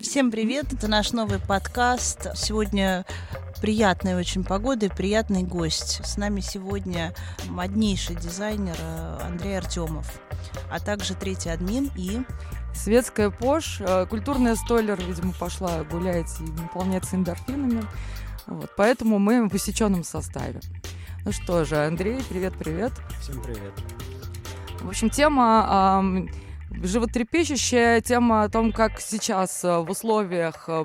Всем привет, это наш новый подкаст. Сегодня приятная очень погода и приятный гость. С нами сегодня моднейший дизайнер э, Андрей Артемов, а также третий админ и... Светская Пош, э, культурная стойлер, видимо, пошла гулять и наполняться эндорфинами. Вот, поэтому мы в усеченном составе. Ну что же, Андрей, привет-привет. Всем привет. В общем, тема животрепещущая тема о том, как сейчас э, в условиях э,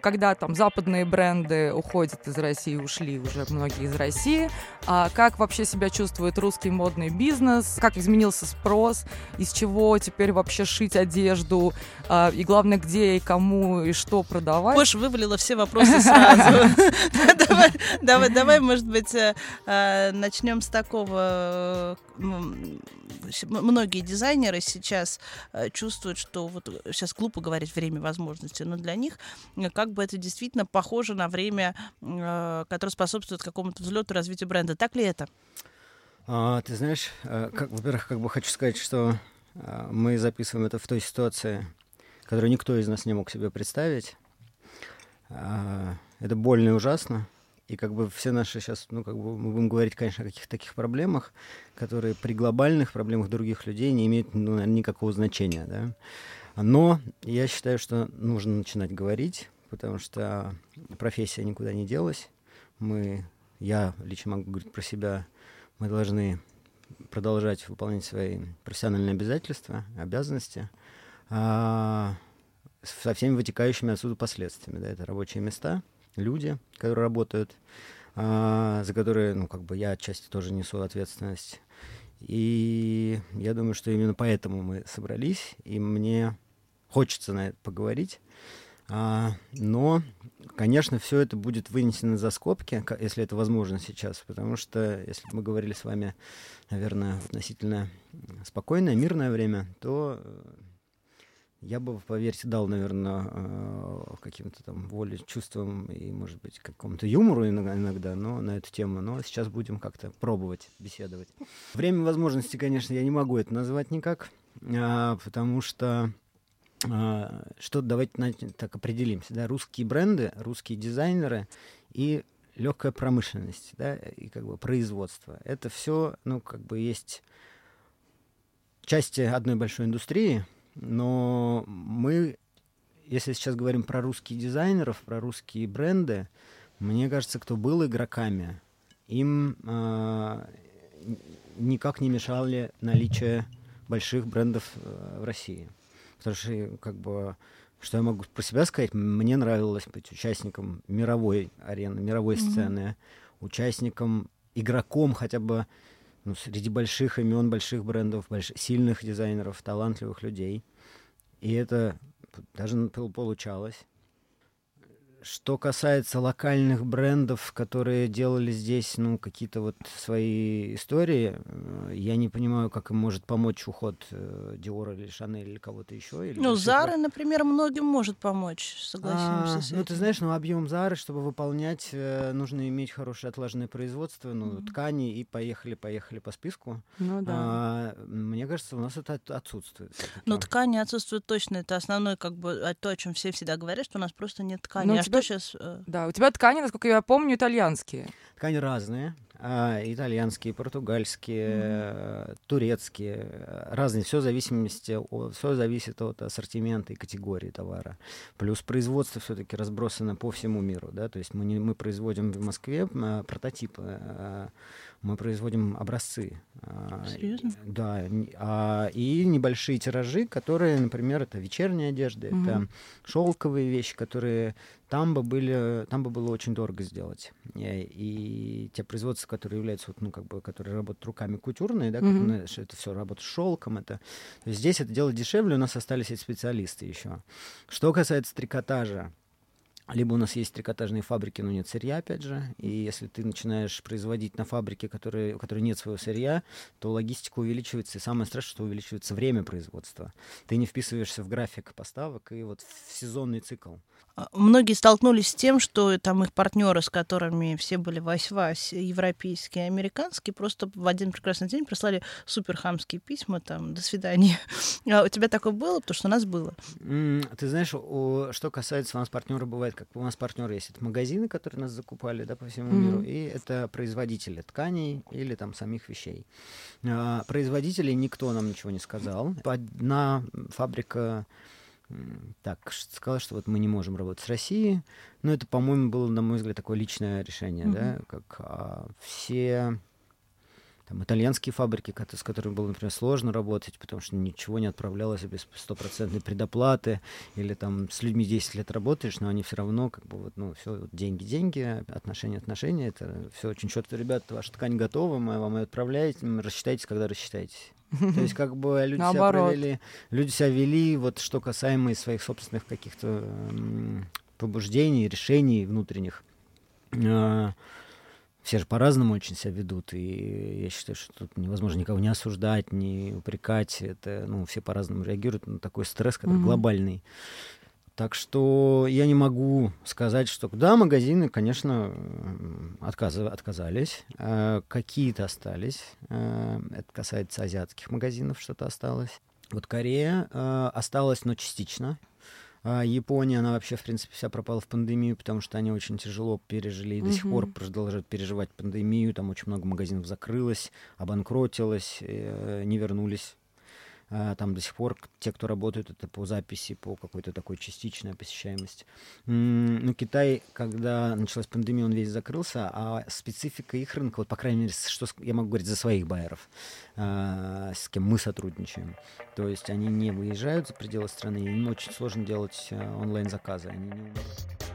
когда там западные бренды уходят из России, ушли уже многие из России, а как вообще себя чувствует русский модный бизнес, как изменился спрос, из чего теперь вообще шить одежду, а, и главное, где и кому и что продавать. Пош вывалила все вопросы сразу. Давай, давай, может быть, э, начнем с такого многие дизайнеры сейчас э, чувствуют, что вот сейчас глупо говорить время возможностей, но для них э, как бы это действительно похоже на время, э, которое способствует какому-то взлету развитию бренда. Так ли это? А, ты знаешь, как, во-первых, как бы хочу сказать, что мы записываем это в той ситуации, которую никто из нас не мог себе представить. А, это больно и ужасно. И как бы все наши сейчас, ну, как бы мы будем говорить, конечно, о каких-то таких проблемах, которые при глобальных проблемах других людей не имеют ну, наверное, никакого значения, да. Но я считаю, что нужно начинать говорить, потому что профессия никуда не делась. Мы, я лично могу говорить про себя, мы должны продолжать выполнять свои профессиональные обязательства, обязанности, а, со всеми вытекающими отсюда последствиями. Да, это рабочие места, люди, которые работают, а, за которые, ну, как бы я отчасти тоже несу ответственность. И я думаю, что именно поэтому мы собрались, и мне хочется на это поговорить. А, но, конечно, все это будет вынесено за скобки, если это возможно сейчас, потому что если бы мы говорили с вами, наверное, относительно спокойное, мирное время, то э, я бы, поверьте, дал, наверное, э, каким-то там воле, чувствам и, может быть, какому-то юмору иногда, но на эту тему. Но сейчас будем как-то пробовать беседовать. Время возможности, конечно, я не могу это назвать никак, а, потому что а, что давайте так определимся, да, русские бренды, русские дизайнеры и легкая промышленность, да, и как бы производство. Это все, ну, как бы есть части одной большой индустрии, но мы, если сейчас говорим про русских дизайнеров, про русские бренды, мне кажется, кто был игроками, им э, никак не мешали наличие больших брендов э, в России. Потому что, как бы, что я могу про себя сказать, мне нравилось быть участником мировой арены, мировой mm-hmm. сцены, участником, игроком хотя бы ну, среди больших имен, больших брендов, больш... сильных дизайнеров, талантливых людей. И это даже получалось. Что касается локальных брендов, которые делали здесь, ну, какие-то вот свои истории, э, я не понимаю, как им может помочь уход э, Диора или Шанель или кого-то еще. Или ну, Зары, например, многим может помочь, согласимся а, с этим. Ну, ты знаешь, ну, объем Зары, чтобы выполнять, э, нужно иметь хорошее отлаженное производство, ну, mm-hmm. ткани, и поехали-поехали по списку. Ну, да. А, мне кажется, у нас это отсутствует. Ну, ткани отсутствуют точно. Это основное, как бы, то, о чем все всегда говорят, что у нас просто нет ткани. Ну, а. Что сейчас... Э, да, у тебя ткани, насколько я помню, итальянские. Ткани разные. А, итальянские, португальские, mm-hmm. турецкие, разные. Все в зависимости, все зависит от ассортимента и категории товара. Плюс производство все-таки разбросано по всему миру, да, то есть мы не мы производим в Москве а, прототипы, а, мы производим образцы. А, Серьезно? Да, а, и небольшие тиражи, которые, например, это вечерняя одежда, mm-hmm. это шелковые вещи, которые там бы были, там бы было очень дорого сделать. И, и те производства, которые являются, вот, ну, как бы, которые работают руками кутюрные, да, mm-hmm. как, это все работает с шелком, это здесь это делать дешевле, у нас остались эти специалисты еще. Что касается трикотажа, либо у нас есть трикотажные фабрики, но нет сырья, опять же. И если ты начинаешь производить на фабрике, которые, у которой нет своего сырья, то логистика увеличивается. И самое страшное, что увеличивается время производства. Ты не вписываешься в график поставок и вот в сезонный цикл. А, многие столкнулись с тем, что там их партнеры, с которыми все были вась-вась, европейские, американские, просто в один прекрасный день прислали суперхамские письма, там, до свидания. А у тебя такое было? Потому что у нас было. Ты знаешь, что касается у нас партнера, бывает, как у нас партнеры есть, это магазины, которые нас закупали, да, по всему mm-hmm. миру, и это производители тканей или там самих вещей. А, производителей никто нам ничего не сказал. Одна фабрика так сказала, что вот мы не можем работать с Россией. Но это, по-моему, было, на мой взгляд, такое личное решение, mm-hmm. да, как а, все там, итальянские фабрики, с которыми было, например, сложно работать, потому что ничего не отправлялось без стопроцентной предоплаты, или там с людьми 10 лет работаешь, но они все равно, как бы, вот, ну, все, вот, деньги, деньги, отношения, отношения, это все очень четко, ребята, ваша ткань готова, мы вам ее отправляем, рассчитайтесь, когда рассчитаетесь. То есть как бы люди себя провели, люди себя вели, вот что касаемо своих собственных каких-то побуждений, решений внутренних. А, все же по-разному очень себя ведут, и я считаю, что тут невозможно никого не осуждать, не упрекать. Это, ну, все по-разному реагируют на такой стресс, который mm-hmm. глобальный. Так что я не могу сказать, что да, магазины, конечно, отказ, отказались, э, какие-то остались. Э, это касается азиатских магазинов, что-то осталось. Вот Корея э, осталась, но частично. А Япония, она вообще, в принципе, вся пропала в пандемию, потому что они очень тяжело пережили и до сих пор продолжают переживать пандемию. Там очень много магазинов закрылось, обанкротилось, не вернулись там до сих пор те, кто работают, это по записи, по какой-то такой частичной посещаемости. Ну, Китай, когда началась пандемия, он весь закрылся, а специфика их рынка, вот, по крайней мере, что я могу говорить за своих байеров, а, с кем мы сотрудничаем, то есть они не выезжают за пределы страны, им очень сложно делать а, онлайн-заказы, они не умеют.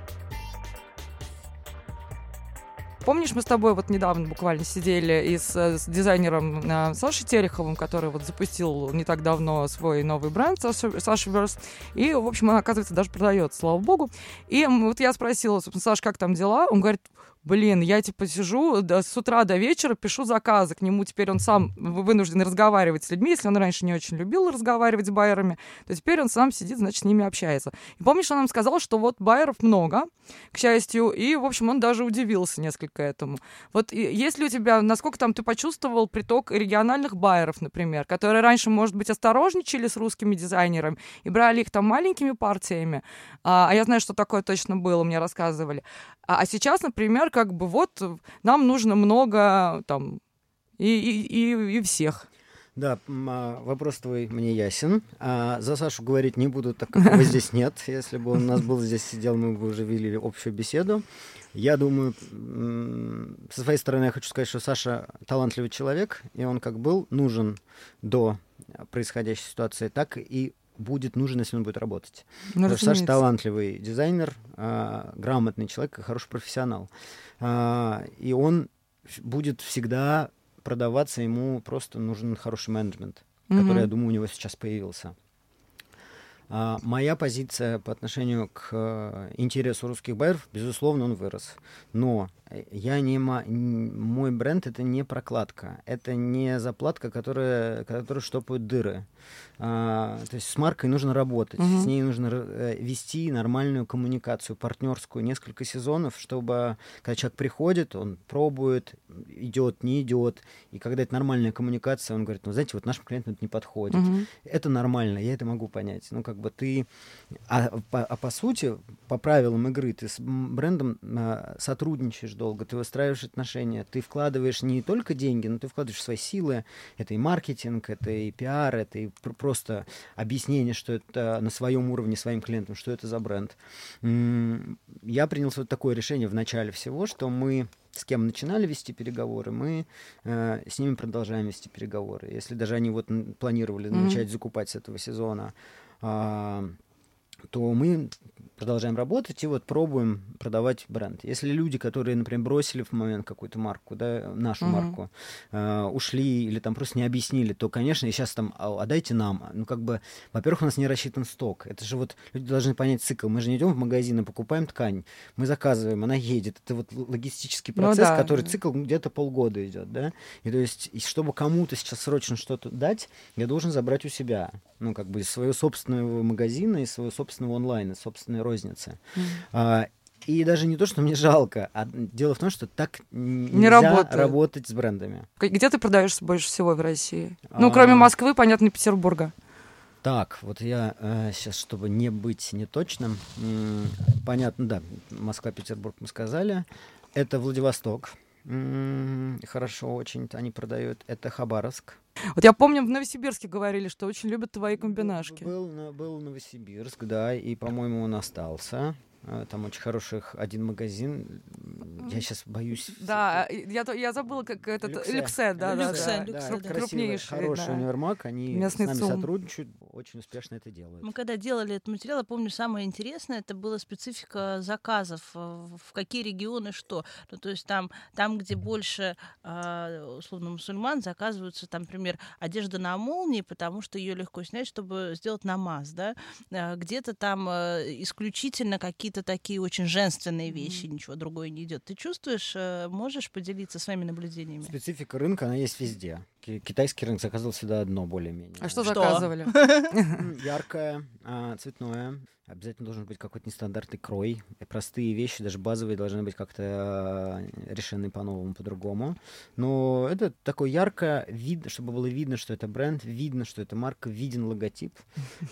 Помнишь, мы с тобой вот недавно буквально сидели и с, с дизайнером э, Сашей Тереховым, который вот запустил не так давно свой новый бренд Саша Верс. И, в общем, он, оказывается, даже продает, слава богу. И вот я спросила, собственно, Саш, как там дела? Он говорит, блин, я типа сижу до, с утра до вечера, пишу заказы к нему, теперь он сам вынужден разговаривать с людьми, если он раньше не очень любил разговаривать с байерами, то теперь он сам сидит, значит, с ними общается. И помнишь, он нам сказал, что вот байеров много, к счастью, и, в общем, он даже удивился несколько этому. Вот есть ли у тебя, насколько там ты почувствовал приток региональных байеров, например, которые раньше, может быть, осторожничали с русскими дизайнерами и брали их там маленькими партиями, а, а я знаю, что такое точно было, мне рассказывали. А, а сейчас, например, как бы вот нам нужно много там и, и, и, и всех. Да, а, вопрос твой мне ясен. А за Сашу говорить не буду, так как его здесь нет. Если бы он у нас был здесь сидел, мы бы уже вели общую беседу. Я думаю, со своей стороны я хочу сказать, что Саша талантливый человек, и он как был нужен до происходящей ситуации, так и будет нужен, если он будет работать. Ну, Потому что Саша талантливый дизайнер, э, грамотный человек и хороший профессионал. Э, и он будет всегда продаваться, ему просто нужен хороший менеджмент, mm-hmm. который, я думаю, у него сейчас появился. А, моя позиция по отношению к э, интересу русских байеров, безусловно, он вырос. Но я не мой бренд это не прокладка, это не заплатка, которая, которая штопают дыры. А, то есть с маркой нужно работать, угу. с ней нужно э, вести нормальную коммуникацию, партнерскую, несколько сезонов, чтобы когда человек приходит, он пробует, идет, не идет, и когда это нормальная коммуникация, он говорит, ну знаете, вот нашим клиентам это не подходит. Угу. Это нормально, я это могу понять. Ну как бы ты, а по, а по сути, по правилам игры, ты с брендом а, сотрудничаешь долго, ты выстраиваешь отношения, ты вкладываешь не только деньги, но ты вкладываешь свои силы. Это и маркетинг, это и пиар, это и просто объяснение, что это на своем уровне своим клиентам, что это за бренд. Я принял вот такое решение в начале всего, что мы с кем начинали вести переговоры, мы э, с ними продолжаем вести переговоры. Если даже они вот планировали mm-hmm. начать закупать с этого сезона, э, то мы продолжаем работать и вот пробуем продавать бренд. Если люди, которые, например, бросили в момент какую-то марку, да, нашу mm-hmm. марку, э, ушли или там просто не объяснили, то, конечно, и сейчас там, а, а дайте нам. Ну, как бы, во-первых, у нас не рассчитан сток. Это же вот люди должны понять цикл. Мы же не идем в магазин и покупаем ткань. Мы заказываем, она едет. Это вот логистический процесс, ну, да. который цикл где-то полгода идет, да. И то есть, и чтобы кому-то сейчас срочно что-то дать, я должен забрать у себя, ну, как бы, из своего собственного магазина, из своего собственного онлайна, собственной розницы. Mm-hmm. А, и даже не то, что мне жалко, а дело в том, что так не работает. работать с брендами. Где ты продаешься больше всего в России? А... Ну, кроме Москвы, понятно, Петербурга. Так, вот я э, сейчас, чтобы не быть неточным, м- понятно, да, Москва, Петербург мы сказали. Это Владивосток. М- хорошо очень они продают. Это Хабаровск. Вот я помню, в Новосибирске говорили, что очень любят твои комбинашки. Был, был Новосибирск, да, и, по-моему, он остался. А, там очень хороших один магазин. Я сейчас боюсь. Да, я, я забыла, как этот Люксе, Люксе да, да, Люксе, да, Люксе, да, да. крупнейший. Хороший да. универмаг, они Местный с нами ЦУМ. сотрудничают, очень успешно это делают. Мы когда делали этот материал, я помню, самое интересное, это была специфика заказов, э, в какие регионы что. Ну, то есть там, там где больше, а, условно, мусульман, заказываются, там, например, одежда на молнии, потому что ее легко снять, чтобы сделать намаз, да. А, где-то там э, исключительно какие-то какие-то такие очень женственные вещи, mm-hmm. ничего другое не идет. Ты чувствуешь, э, можешь поделиться своими наблюдениями? Специфика рынка, она есть везде. Китайский рынок заказывал всегда одно более-менее. А что, что? заказывали? Яркое, а, цветное, Обязательно должен быть какой-то нестандартный крой. Простые вещи, даже базовые, должны быть как-то э, решены по-новому, по-другому. Но это такое яркое, видно, чтобы было видно, что это бренд, видно, что это марка, виден логотип.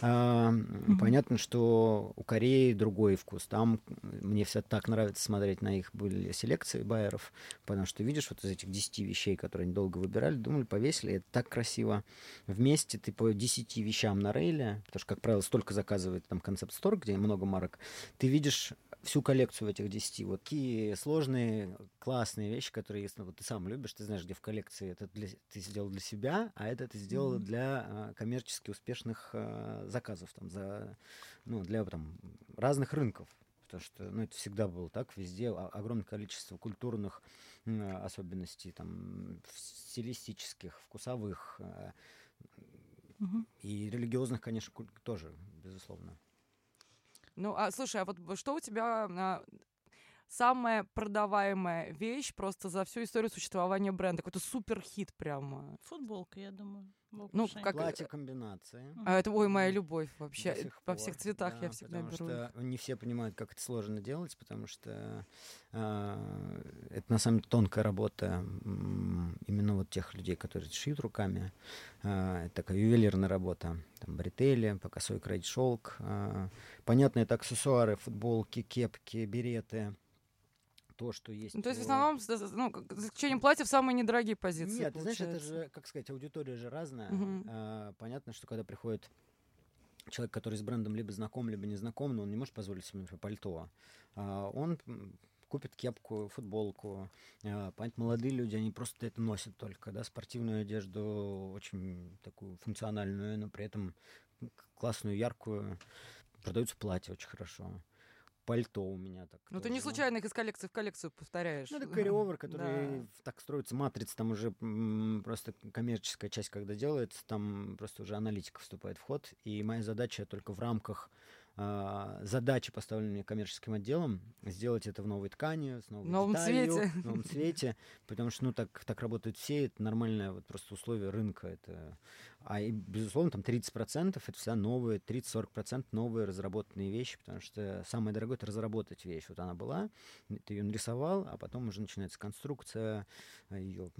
А, понятно, что у Кореи другой вкус. Там мне все так нравится смотреть на их были селекции байеров, потому что видишь вот из этих 10 вещей, которые они долго выбирали, думали, повесили, это так красиво. Вместе ты по 10 вещам на рейле, потому что, как правило, столько заказывает там концепт Store, где много марок, ты видишь всю коллекцию этих 10. Вот такие сложные, классные вещи, которые, если вот ты сам любишь, ты знаешь, где в коллекции это для, ты сделал для себя, а это ты сделал mm-hmm. для а, коммерчески успешных а, заказов, там, за, ну, для там, разных рынков. Потому что ну, это всегда было так, везде огромное количество культурных особенностей, там, стилистических, вкусовых, mm-hmm. и религиозных, конечно, тоже, безусловно. Ну, а слушай, а вот что у тебя а, самая продаваемая вещь просто за всю историю существования бренда? Какой-то супер хит прямо. Футболка, я думаю. Ну, как... Платье комбинации. А это, ой, моя любовь вообще. До Во всех цветах да, я всегда потому беру. Что не все понимают, как это сложно делать, потому что э, это на самом деле тонкая работа именно вот тех людей, которые шьют руками. Э, это такая ювелирная работа. Там бретели, по косой край шелк. Э, понятно, это аксессуары, футболки, кепки, береты то, что есть. Ну, то есть в основном, ну, за исключением платьев, самые недорогие позиции. Нет, ты знаешь, это же, как сказать, аудитория же разная. Угу. А, понятно, что когда приходит человек, который с брендом либо знаком, либо не знаком, но он не может позволить себе, например, пальто, а, он купит кепку, футболку. А, понятно, молодые люди, они просто это носят только, да, спортивную одежду, очень такую функциональную, но при этом классную, яркую. Продаются платья очень хорошо пальто у меня так. Ну, ты не случайно их из коллекции в коллекцию повторяешь. Ну, это carry который да. так строится, матрица, там уже просто коммерческая часть, когда делается, там просто уже аналитика вступает в ход, и моя задача только в рамках а, задачи, поставленные коммерческим отделом, сделать это в новой ткани, с новой в новом деталью, цвете. в новом цвете, потому что, ну, так, так работают все, это нормальное вот просто условие рынка, это а, и, безусловно, там 30% это всегда новые, 30-40% новые разработанные вещи, потому что самое дорогое — это разработать вещь. Вот она была, ты ее нарисовал, а потом уже начинается конструкция, ее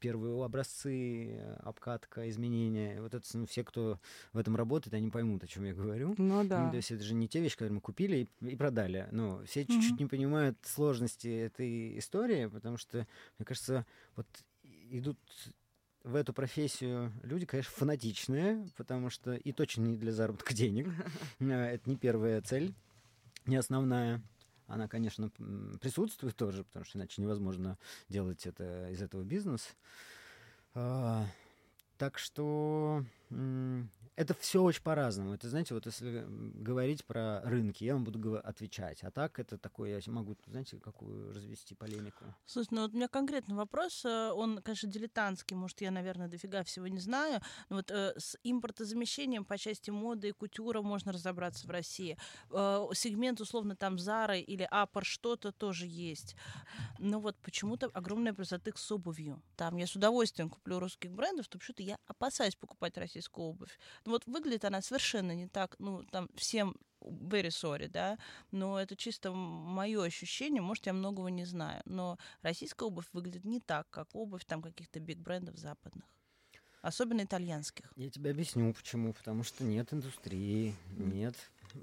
первые образцы, обкатка, изменения. Вот это ну, все, кто в этом работает, они поймут, о чем я говорю. Ну да. то есть это же не те вещи, которые мы купили и, и продали. Но все чуть-чуть mm-hmm. не понимают сложности этой истории, потому что, мне кажется, вот идут в эту профессию люди, конечно, фанатичные, потому что и точно не для заработка денег. Э, это не первая цель, не основная. Она, конечно, присутствует тоже, потому что иначе невозможно делать это из этого бизнес. А, так что это все очень по-разному. Это, знаете, вот если говорить про рынки, я вам буду отвечать. А так это такое, я могу, знаете, какую развести полемику. Слушай, ну вот у меня конкретный вопрос, э, он, конечно, дилетантский, может, я, наверное, дофига всего не знаю, но вот э, с импортозамещением по части моды и кутюра можно разобраться в России. Э, сегмент, условно, там Зара или Апор что-то тоже есть. Но вот почему-то огромная красоты с обувью. Там я с удовольствием куплю русских брендов, то почему-то я опасаюсь покупать российскую обувь. Вот выглядит она совершенно не так, ну, там всем very sorry, да, но это чисто мое ощущение, может, я многого не знаю, но российская обувь выглядит не так, как обувь там каких-то биг-брендов западных. Особенно итальянских. Я тебе объясню, почему. Потому что нет индустрии, нет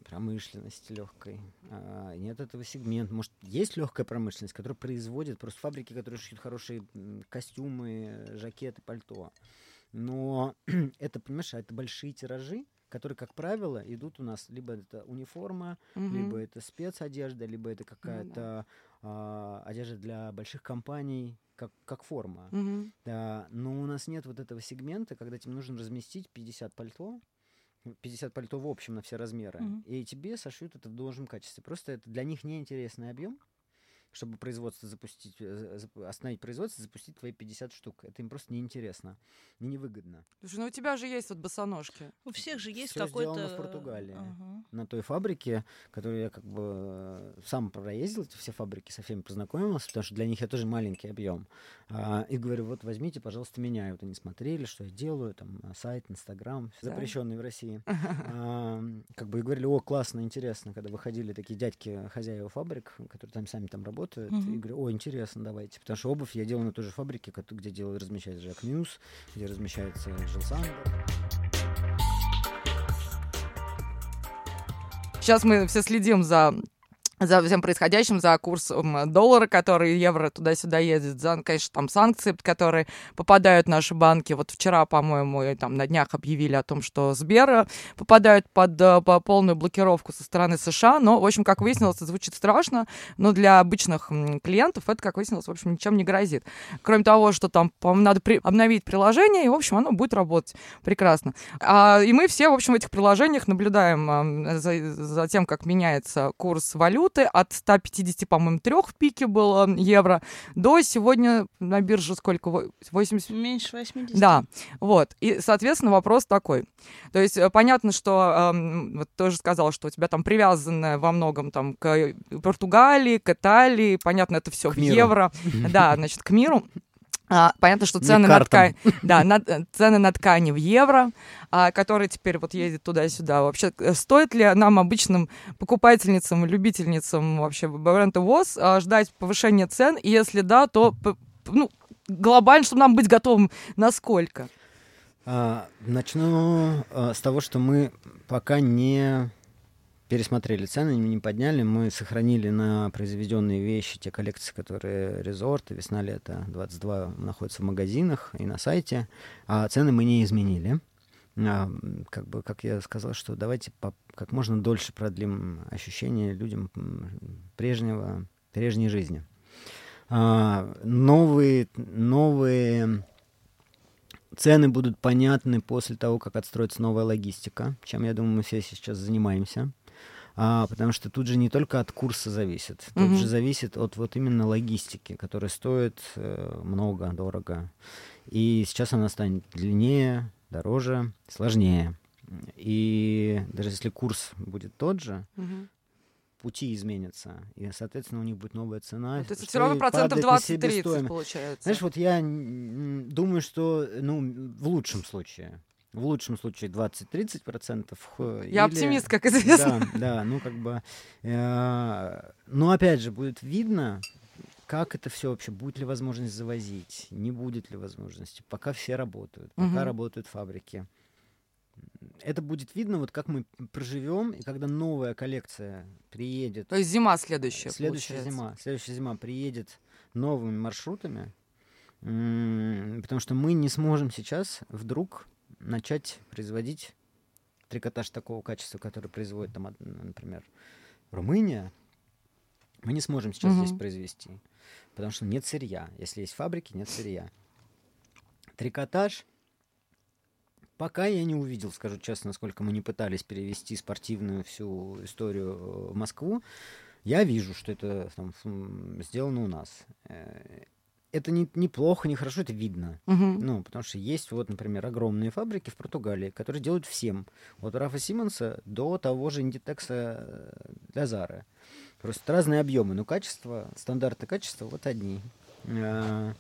промышленности легкой, а, нет этого сегмента. Может, есть легкая промышленность, которая производит просто фабрики, которые шьют хорошие костюмы, жакеты, пальто. Но это, понимаешь, это большие тиражи, которые, как правило, идут у нас либо это униформа, угу. либо это спецодежда, либо это какая-то ну, да. а, одежда для больших компаний, как, как форма. Угу. Да, но у нас нет вот этого сегмента, когда тебе нужно разместить 50 пальто, 50 пальто в общем на все размеры, угу. и тебе сошьют это в должном качестве. Просто это для них неинтересный объем, чтобы производство запустить, э, остановить производство, запустить твои 50 штук. Это им просто неинтересно и невыгодно. Слушай, ну у тебя же есть вот босоножки. У всех же есть какой-то... сделано в Португалии. Ага. На той фабрике, которую я как бы э, сам проездил, эти все фабрики, со всеми познакомился, потому что для них это тоже маленький объем. А, и говорю, вот возьмите, пожалуйста, меня. И вот они смотрели, что я делаю, там, сайт, Инстаграм, да? запрещенный в России. А, как бы и говорили, о, классно, интересно, когда выходили такие дядьки, хозяева фабрик, которые там сами там работают, работают. Mm-hmm. И говорю, о, интересно, давайте. Потому что обувь я делал на той же фабрике, где делал, размещается Жак Мьюз, где размещается Джилл. Сейчас мы все следим за за всем происходящим, за курсом доллара, который евро туда-сюда ездит, за, конечно, там санкции, которые попадают в наши банки. Вот вчера, по-моему, там на днях объявили о том, что Сбер попадают под э, по полную блокировку со стороны США. Но, в общем, как выяснилось, это звучит страшно, но для обычных клиентов это, как выяснилось, в общем, ничем не грозит. Кроме того, что там, надо при... обновить приложение, и, в общем, оно будет работать прекрасно. А, и мы все, в общем, в этих приложениях наблюдаем за, за тем, как меняется курс валют, валюты от 150, по-моему, трех в пике было евро до сегодня на бирже сколько? 80? Меньше 80. Да, вот. И, соответственно, вопрос такой. То есть э, понятно, что э, вот тоже сказал, что у тебя там привязанное во многом там к Португалии, к Италии, понятно, это все в евро. Да, значит, к миру. А, понятно, что цены на ткань, да, на, э, цены на ткани в евро, а, которые теперь вот ездят туда-сюда. Вообще, э, стоит ли нам, обычным покупательницам, любительницам вообще бренда ВОЗ, а, ждать повышения цен? И если да, то ну, глобально, чтобы нам быть готовым, насколько? А, начну а, с того, что мы пока не пересмотрели цены, не подняли. Мы сохранили на произведенные вещи те коллекции, которые резорт, весна-лето 22 находятся в магазинах и на сайте. А цены мы не изменили. А, как бы, как я сказал, что давайте по, как можно дольше продлим ощущение людям прежнего, прежней жизни. А, новые, новые цены будут понятны после того, как отстроится новая логистика, чем, я думаю, мы все сейчас занимаемся а, потому что тут же не только от курса зависит, тут mm-hmm. же зависит от вот именно логистики, которая стоит э, много, дорого. И сейчас она станет длиннее, дороже, сложнее. И даже если курс будет тот же, mm-hmm пути изменятся, и, соответственно, у них будет новая цена. То есть все равно процентов 20-30 получается. Знаешь, вот я думаю, что, ну, в лучшем случае, в лучшем случае 20-30%. Я или... оптимист, как известно. Да, да, ну как бы... Э, но опять же, будет видно, как это все вообще, будет ли возможность завозить, не будет ли возможности, пока все работают, пока угу. работают фабрики. Это будет видно, вот как мы проживем, и когда новая коллекция приедет. То есть зима следующая. Следующая получается. зима. Следующая зима приедет новыми маршрутами, потому что мы не сможем сейчас вдруг начать производить трикотаж такого качества, который производит, там, например, Румыния, мы не сможем сейчас угу. здесь произвести, потому что нет сырья. Если есть фабрики, нет сырья. Трикотаж Пока я не увидел, скажу честно, насколько мы не пытались перевести спортивную всю историю в Москву. Я вижу, что это там, сделано у нас. Э, это не, неплохо, не хорошо, это видно. Угу. Ну, потому что есть вот, например, огромные фабрики в Португалии, которые делают всем. От Рафа Симонса до того же Индитекса э, для Зары. Просто разные объемы, но качество, стандарты качества вот одни. А,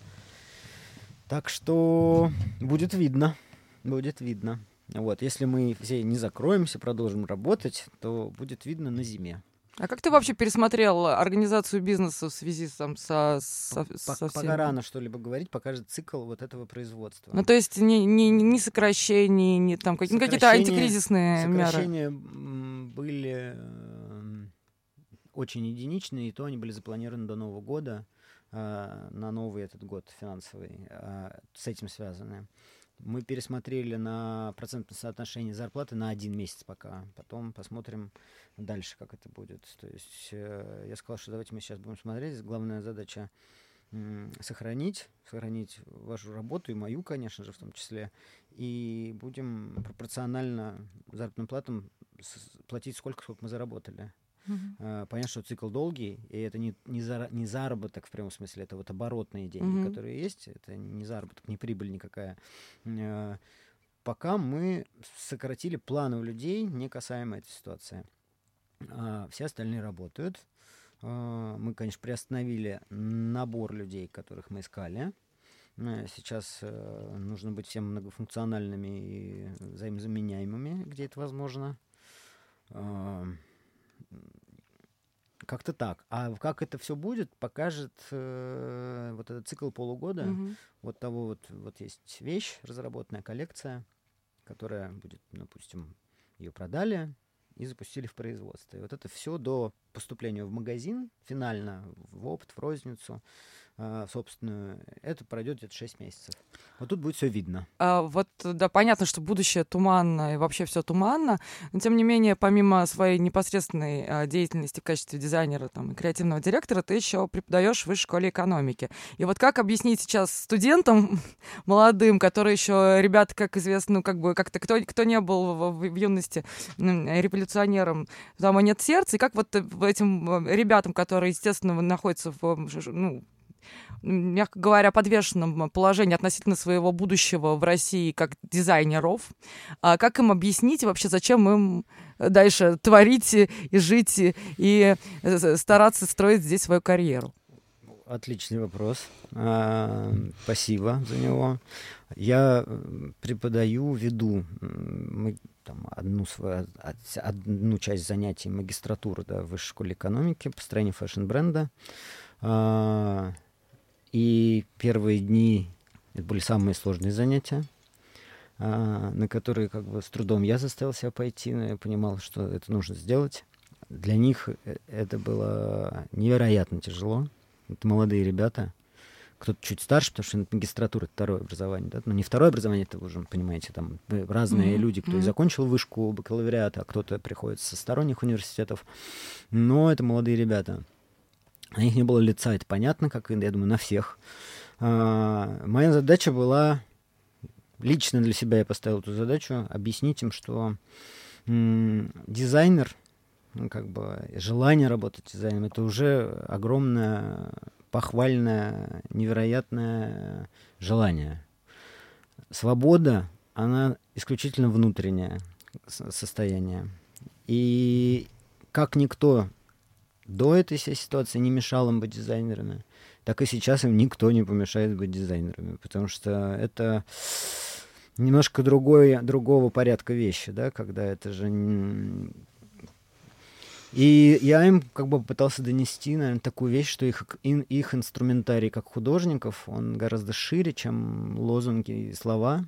так что будет видно, будет видно. Вот, если мы все не закроемся, продолжим работать, то будет видно на зиме. А как ты вообще пересмотрел организацию бизнеса в связи там, со, со, со всем? Пока рано что-либо говорить, покажет цикл вот этого производства. Ну, то есть ни, ни, ни сокращений, ни там как, какие-то антикризисные сокращения меры? Сокращения были эм, очень единичные, и то они были запланированы до Нового года, э, на новый этот год финансовый, э, с этим связаны. Мы пересмотрели на процентное соотношение зарплаты на один месяц пока. Потом посмотрим дальше, как это будет. То есть э, я сказал, что давайте мы сейчас будем смотреть. Главная задача сохранить, сохранить вашу работу и мою, конечно же, в том числе. И будем пропорционально заработным платам платить сколько, сколько мы заработали. Uh-huh. Понятно, что цикл долгий, и это не, не, за, не заработок в прямом смысле, это вот оборотные деньги, uh-huh. которые есть, это не заработок, не прибыль никакая. А, пока мы сократили планы у людей, не касаемо этой ситуации. А все остальные работают. Мы, конечно, приостановили набор людей, которых мы искали. Сейчас э, нужно быть всем многофункциональными и взаимозаменяемыми, где это возможно. Как-то так. А как это все будет, покажет э, вот этот цикл полугода. Угу. Вот того вот, вот есть вещь, разработанная коллекция, которая будет, допустим, ее продали и запустили в производство. И вот это все до поступления в магазин, финально, в опыт, в розницу, а, собственную, это пройдет где-то 6 месяцев. Вот тут будет все видно. А, вот, да, понятно, что будущее туманно и вообще все туманно, но тем не менее, помимо своей непосредственной а, деятельности в качестве дизайнера там, и креативного директора, ты еще преподаешь в высшей школе экономики. И вот как объяснить сейчас студентам молодым, которые еще, ребята, как известно, ну, как бы, как-то кто, кто не был в, в, в юности революционером, там нет сердца, и как вот этим ребятам, которые, естественно, находятся в, ну, мягко говоря, подвешенном положении относительно своего будущего в России как дизайнеров. А как им объяснить вообще, зачем им дальше творить и жить и э, стараться строить здесь свою карьеру? Отличный вопрос. А, спасибо за него. Я преподаю, веду мы, там, одну, свою, одну часть занятий магистратуры да, в высшей школе экономики по строению fashion-бренда. А, и первые дни это были самые сложные занятия, а, на которые как бы с трудом я заставил себя пойти, но я понимал, что это нужно сделать. Для них э, это было невероятно тяжело. Это молодые ребята, кто-то чуть старше, потому что магистратура это второе образование, да, но ну, не второе образование, это вы уже понимаете, там разные mm-hmm. люди, кто mm-hmm. и закончил вышку бакалавриата, а кто-то приходит со сторонних университетов, но это молодые ребята. На них не было лица, это понятно, как, я думаю, на всех. А, моя задача была, лично для себя я поставил эту задачу, объяснить им, что м- дизайнер, ну, как бы желание работать дизайнером, это уже огромное, похвальное, невероятное желание. Свобода, она исключительно внутреннее состояние. И как никто до этой ситуации не мешал им быть дизайнерами, так и сейчас им никто не помешает быть дизайнерами, потому что это немножко другой, другого порядка вещи, да, когда это же... И я им как бы пытался донести, наверное, такую вещь, что их, их инструментарий как художников, он гораздо шире, чем лозунги и слова,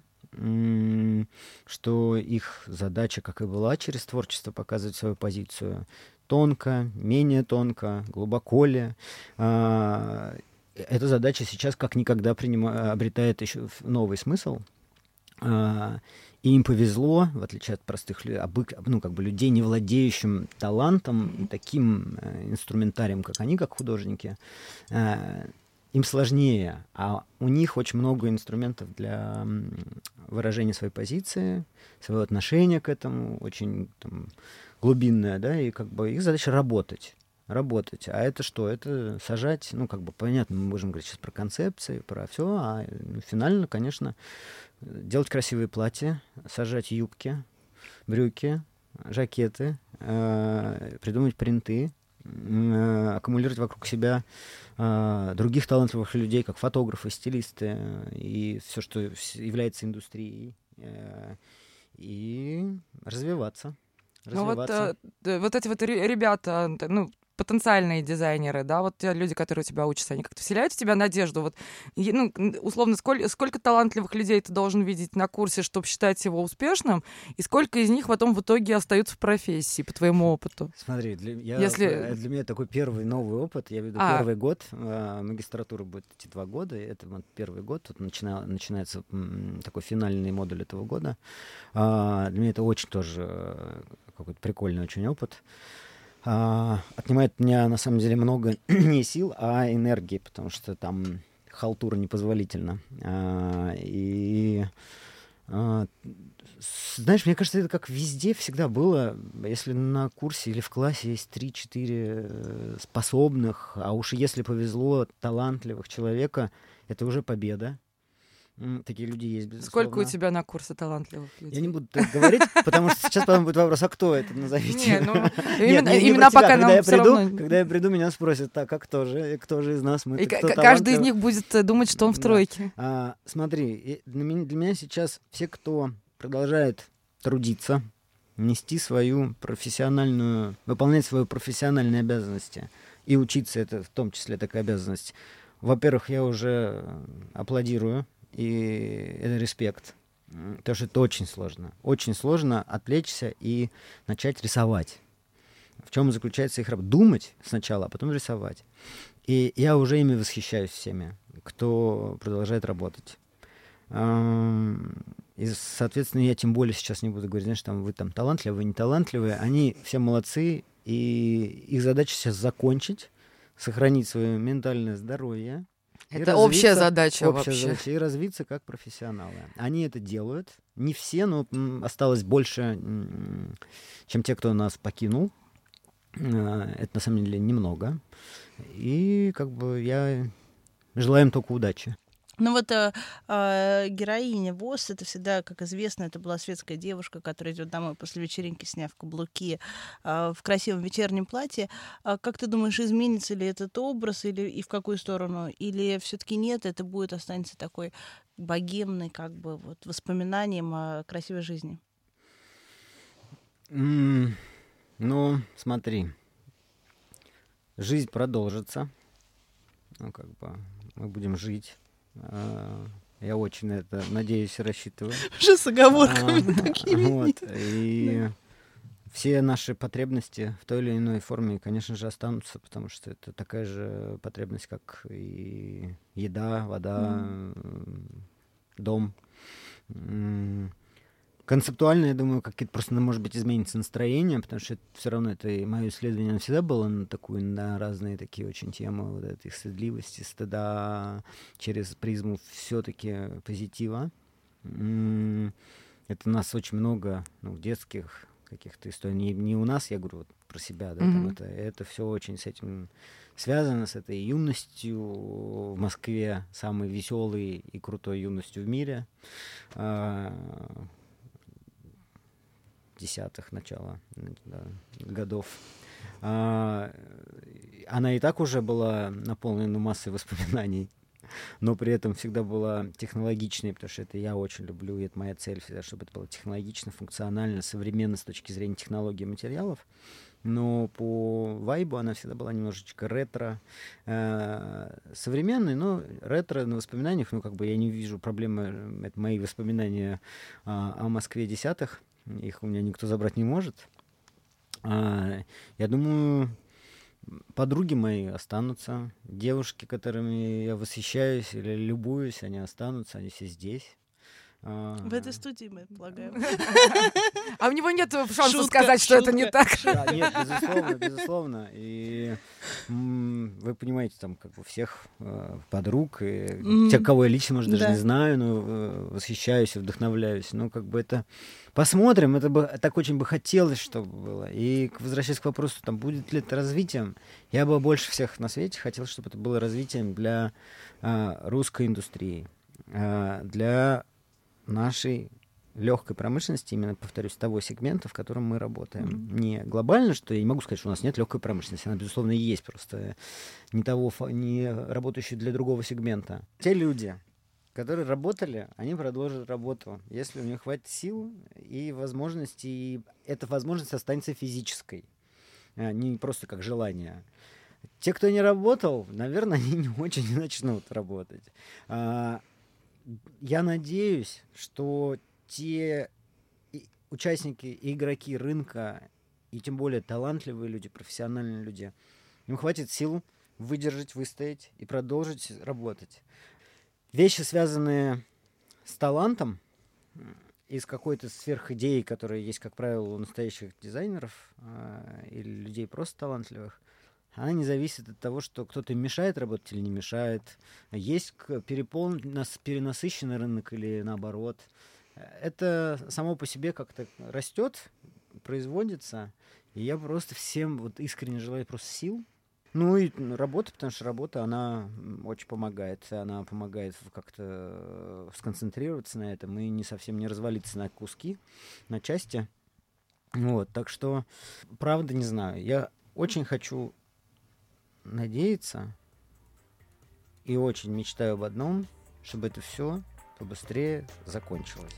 что их задача, как и была, через творчество показывать свою позицию тонко, менее тонко, глубоко ли. А, эта задача сейчас как никогда принима, обретает еще новый смысл. И им повезло, в отличие от простых ну, как бы людей, не владеющим талантом, таким э, инструментарием, как они, как художники, э, им сложнее, а у них очень много инструментов для выражения своей позиции, своего отношения к этому, очень там, глубинное, да, и как бы их задача работать работать. А это что? Это сажать, ну, как бы, понятно, мы можем говорить сейчас про концепции, про все, а ну, финально, конечно, делать красивые платья, сажать юбки, брюки, жакеты, э, придумать принты, э, аккумулировать вокруг себя э, других талантливых людей, как фотографы, стилисты и все, что является индустрией, э, и развиваться. Ну вот, э, вот эти вот ребята, ну, потенциальные дизайнеры, да, вот те люди, которые у тебя учатся, они как-то вселяют в тебя надежду, вот, ну, условно, сколько, сколько талантливых людей ты должен видеть на курсе, чтобы считать его успешным, и сколько из них потом в итоге остаются в профессии, по твоему опыту? Смотри, для, я, Если... Э, для меня такой первый новый опыт, я веду а. первый год, э, магистратура будет идти два года, это вот первый год, тут начина, начинается м, такой финальный модуль этого года. А, для меня это очень тоже э, какой-то прикольный очень опыт а, отнимает у меня на самом деле много не сил, а энергии, потому что там халтура непозволительна. А, и а, знаешь, мне кажется, это как везде всегда было. Если на курсе или в классе есть 3-4 э, способных, а уж если повезло, талантливых человека, это уже победа. Такие люди есть, безусловно. Сколько у тебя на курсе талантливых людей? Я не буду так говорить, потому что сейчас потом будет вопрос, а кто это, назовите. Не, ну, именно, Нет, именно пока когда я приду, равно... Когда я приду, меня спросят, так, а кто же, кто же из нас, мы И каждый из них будет э, думать, что он в тройке. А, смотри, для меня, для меня сейчас все, кто продолжает трудиться, нести свою профессиональную, выполнять свою профессиональные обязанности и учиться, это в том числе такая обязанность. Во-первых, я уже аплодирую и это респект. Потому что это очень сложно. Очень сложно отвлечься и начать рисовать. В чем заключается их работа? Думать сначала, а потом рисовать. И я уже ими восхищаюсь всеми, кто продолжает работать. И, соответственно, я тем более сейчас не буду говорить, знаешь, там вы там талантливые, вы не талантливые. Они все молодцы, и их задача сейчас закончить, сохранить свое ментальное здоровье, это общая задача общая вообще. Задача, и развиться как профессионалы. Они это делают. Не все, но осталось больше, чем те, кто нас покинул. А, это на самом деле немного. И как бы я желаю им только удачи. Ну вот э, э, героиня ВОЗ, это всегда, как известно, это была светская девушка, которая идет домой после вечеринки, сняв каблуки э, в красивом вечернем платье. А как ты думаешь, изменится ли этот образ или и в какую сторону? Или все-таки нет, это будет останется такой богемный, как бы вот воспоминанием о красивой жизни? Mm, ну, смотри, жизнь продолжится. Ну, как бы мы будем жить я очень это надеюсь рассчитываю. Уже с оговорками а, такими. Вот, и все наши потребности в той или иной форме, конечно же, останутся, потому что это такая же потребность, как и еда, вода, дом. Концептуально, я думаю, какие-то просто, может быть, изменится настроение, потому что все равно это и мое исследование оно всегда было на такую, на разные такие очень темы вот этой стыдливости, стыда через призму все-таки позитива. Это нас очень много ну, детских каких-то историй. Не, не у нас, я говорю вот про себя, да, mm-hmm. там это, это все очень с этим связано, с этой юностью в Москве, самой веселой и крутой юностью в мире. А, десятых, начала да, годов. А, она и так уже была наполнена массой воспоминаний, но при этом всегда была технологичной, потому что это я очень люблю, и это моя цель всегда, чтобы это было технологично, функционально, современно с точки зрения технологий и материалов. Но по вайбу она всегда была немножечко ретро, э, современной, но ретро на воспоминаниях, ну как бы я не вижу проблемы, это мои воспоминания э, о Москве десятых, их у меня никто забрать не может. А, я думаю, подруги мои останутся, девушки, которыми я восхищаюсь или любуюсь, они останутся, они все здесь. В этой студии мы полагаем. А у него нет шанса сказать, что это не так. Да, нет, безусловно, безусловно. И вы понимаете, там как бы всех э, подруг, и тех, кого я лично, может, даже Да. не знаю, но э, восхищаюсь и вдохновляюсь. Ну, как бы это... Посмотрим, это бы так очень бы хотелось, чтобы было. И возвращаясь к вопросу, там, будет ли это развитием, я бы больше всех на свете хотел, чтобы это было развитием для а, русской индустрии, для нашей легкой промышленности, именно, повторюсь, того сегмента, в котором мы работаем. Мгм. Не глобально, что я не могу сказать, что у нас нет легкой промышленности. Она, безусловно, есть, просто не того, не работающей для другого сегмента. Те люди, которые работали, они продолжат работу, если у них хватит сил и возможностей. И эта возможность останется физической, а не просто как желание. Те, кто не работал, наверное, они не очень и начнут работать. Я надеюсь, что те участники и игроки рынка, и тем более талантливые люди, профессиональные люди, им хватит сил выдержать, выстоять и продолжить работать. Вещи, связанные с талантом м, и с какой-то сверхидеей, которая есть, как правило, у настоящих дизайнеров а, или людей просто талантливых, она не зависит от того, что кто-то мешает работать или не мешает. Есть к- перепол... нас- перенасыщенный рынок или наоборот. Это само по себе как-то растет, производится. И я просто всем вот искренне желаю просто сил. Ну и м, работа, потому что работа, она очень помогает. Она помогает как-то э, сконцентрироваться на этом и не совсем не развалиться на куски, на части. Вот, так что, правда, не знаю. Я очень хочу надеяться и очень мечтаю об одном, чтобы это все побыстрее закончилось.